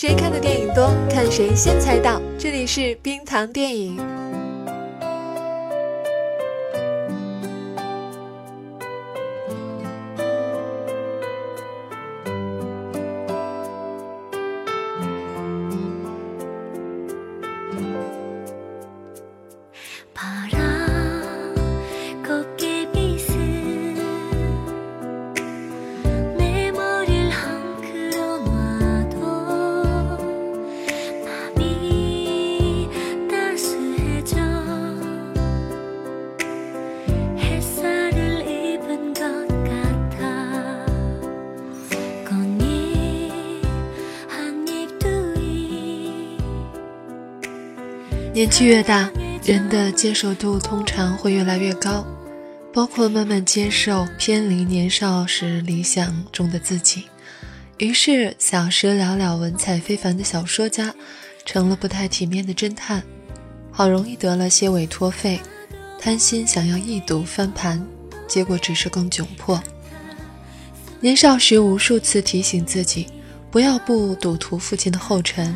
谁看的电影多，看谁先猜到。这里是冰糖电影。年纪越大，人的接受度通常会越来越高，包括慢慢接受偏离年少时理想中的自己。于是，小时寥寥、文采非凡的小说家，成了不太体面的侦探，好容易得了些委托费，贪心想要一睹翻盘，结果只是更窘迫。年少时无数次提醒自己，不要步赌徒父亲的后尘。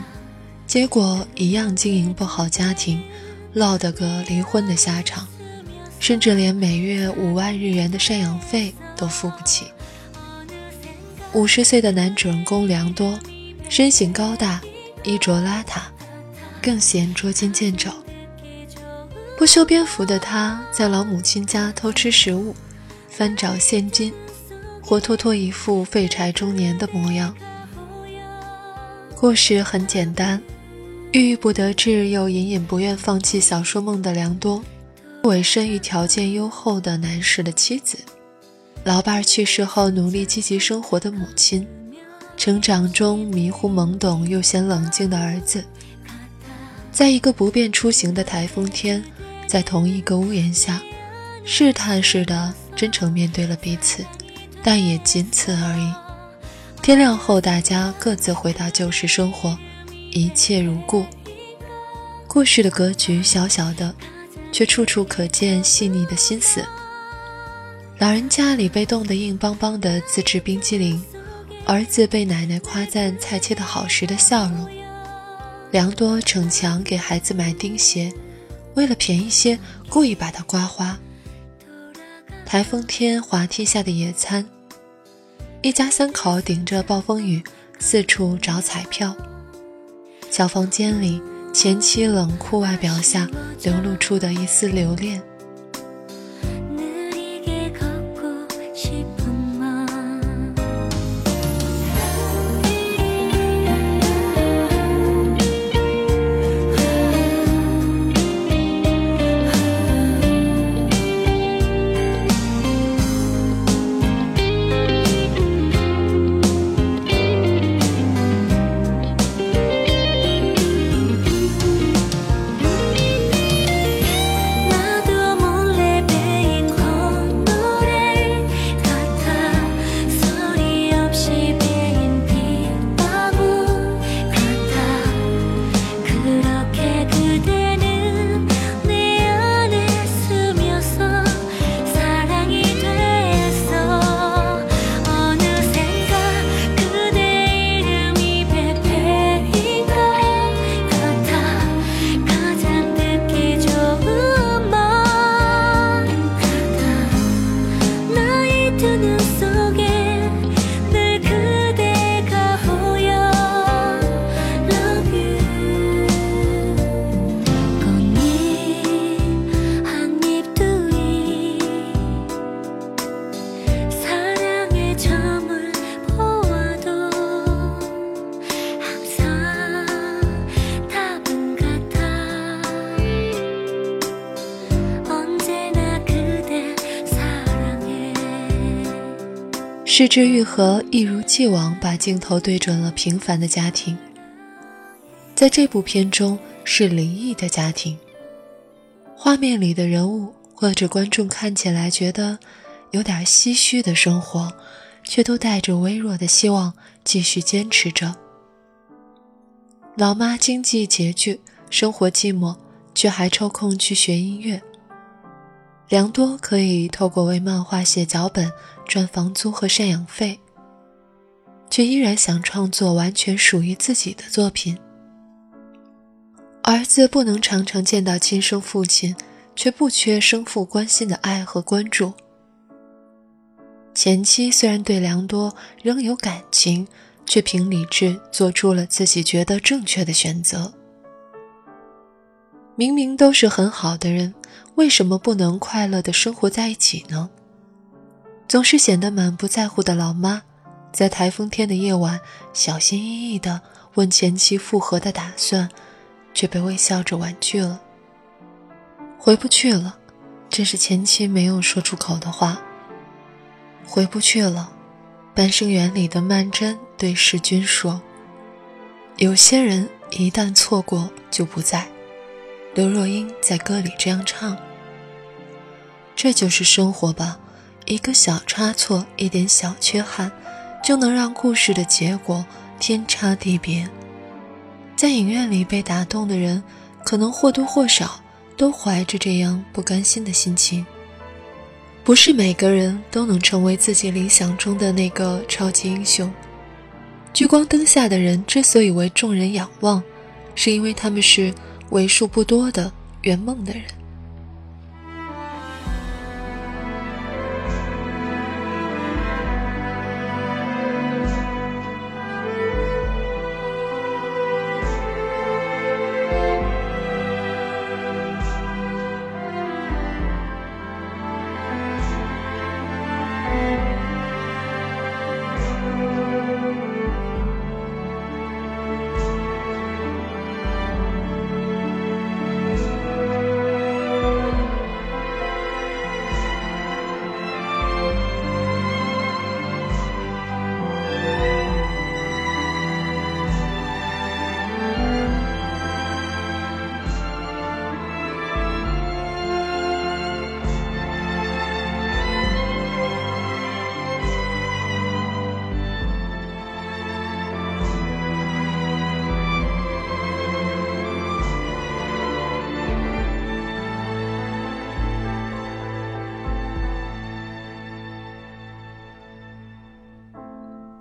结果一样经营不好家庭，落得个离婚的下场，甚至连每月五万日元的赡养费都付不起。五十岁的男主人公良多，身形高大，衣着邋遢，更显捉襟见肘。不修边幅的他，在老母亲家偷吃食物，翻找现金，活脱脱一副废柴中年的模样。故事很简单。郁郁不得志又隐隐不愿放弃小说梦的良多，委身于条件优厚的男士的妻子，老伴去世后努力积极生活的母亲，成长中迷糊懵懂又显冷静的儿子，在一个不便出行的台风天，在同一个屋檐下，试探似的真诚面对了彼此，但也仅此而已。天亮后，大家各自回到旧时生活。一切如故。故事的格局小小的，却处处可见细腻的心思。老人家里被冻得硬邦邦的自制冰激凌，儿子被奶奶夸赞菜切得好时的笑容。良多逞强给孩子买钉鞋，为了便宜些，故意把它刮花。台风天滑梯下的野餐，一家三口顶着暴风雨四处找彩票。小房间里，前妻冷酷外表下流露出的一丝留恋。失之愈合一如既往把镜头对准了平凡的家庭。在这部片中是离异的家庭，画面里的人物或者观众看起来觉得有点唏嘘的生活，却都带着微弱的希望继续坚持着。老妈经济拮据，生活寂寞，却还抽空去学音乐。良多可以透过为漫画写脚本赚房租和赡养费。却依然想创作完全属于自己的作品。儿子不能常常见到亲生父亲，却不缺生父关心的爱和关注。前妻虽然对良多仍有感情，却凭理智做出了自己觉得正确的选择。明明都是很好的人，为什么不能快乐的生活在一起呢？总是显得满不在乎的老妈，在台风天的夜晚，小心翼翼地问前妻复合的打算，却被微笑着婉拒了。回不去了，这是前妻没有说出口的话。回不去了，半生缘里的曼桢对世君说：“有些人一旦错过就不在。”刘若英在歌里这样唱：“这就是生活吧，一个小差错，一点小缺憾，就能让故事的结果天差地别。”在影院里被打动的人，可能或多或少都怀着这样不甘心的心情。不是每个人都能成为自己理想中的那个超级英雄。聚光灯下的人之所以为众人仰望，是因为他们是为数不多的圆梦的人。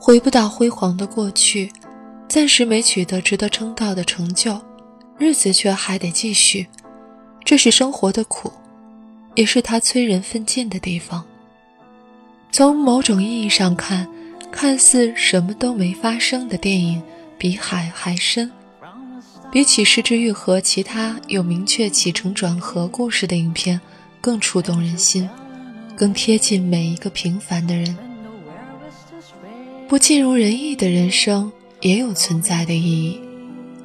回不到辉煌的过去，暂时没取得值得称道的成就，日子却还得继续。这是生活的苦，也是它催人奋进的地方。从某种意义上看，看似什么都没发生的电影，比海还深，比起《失之愈合》其他有明确起承转合故事的影片更触动人心，更贴近每一个平凡的人。不尽如人意的人生也有存在的意义，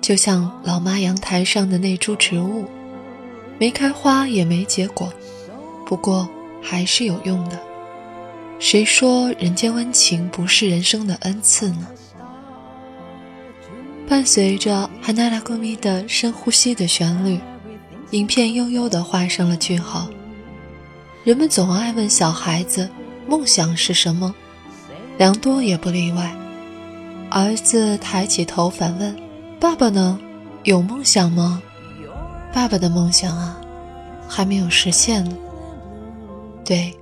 就像老妈阳台上的那株植物，没开花也没结果，不过还是有用的。谁说人间温情不是人生的恩赐呢？伴随着《哈娜拉古米》的深呼吸的旋律，影片悠悠地画上了句号。人们总爱问小孩子：“梦想是什么？”良多也不例外。儿子抬起头反问：“爸爸呢？有梦想吗？”爸爸的梦想啊，还没有实现呢。对，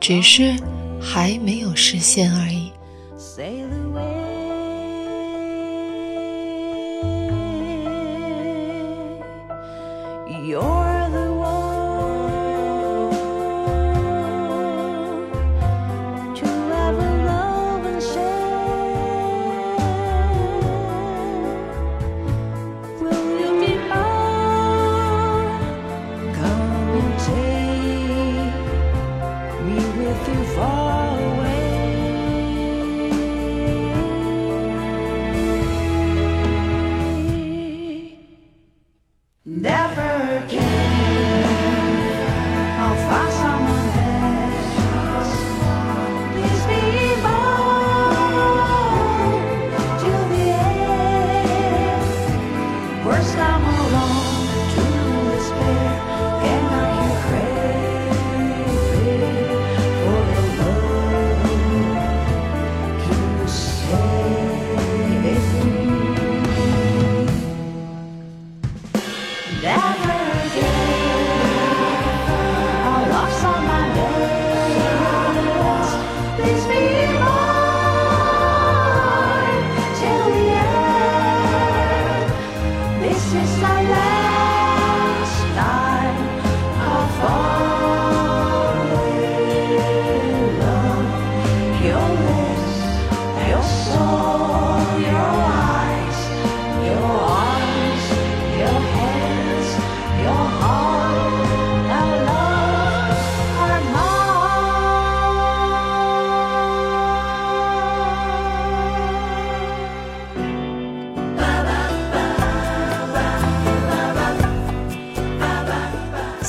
只是还没有实现而已。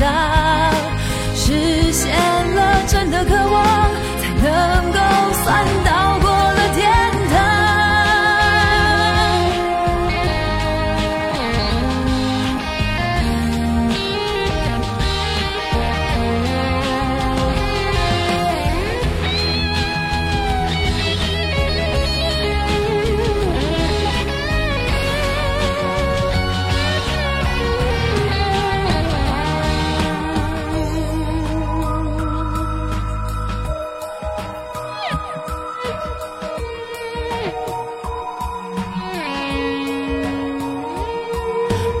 当，实现了真的渴望，才能够算到。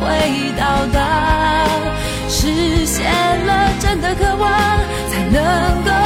会到达实现了真的渴望才能够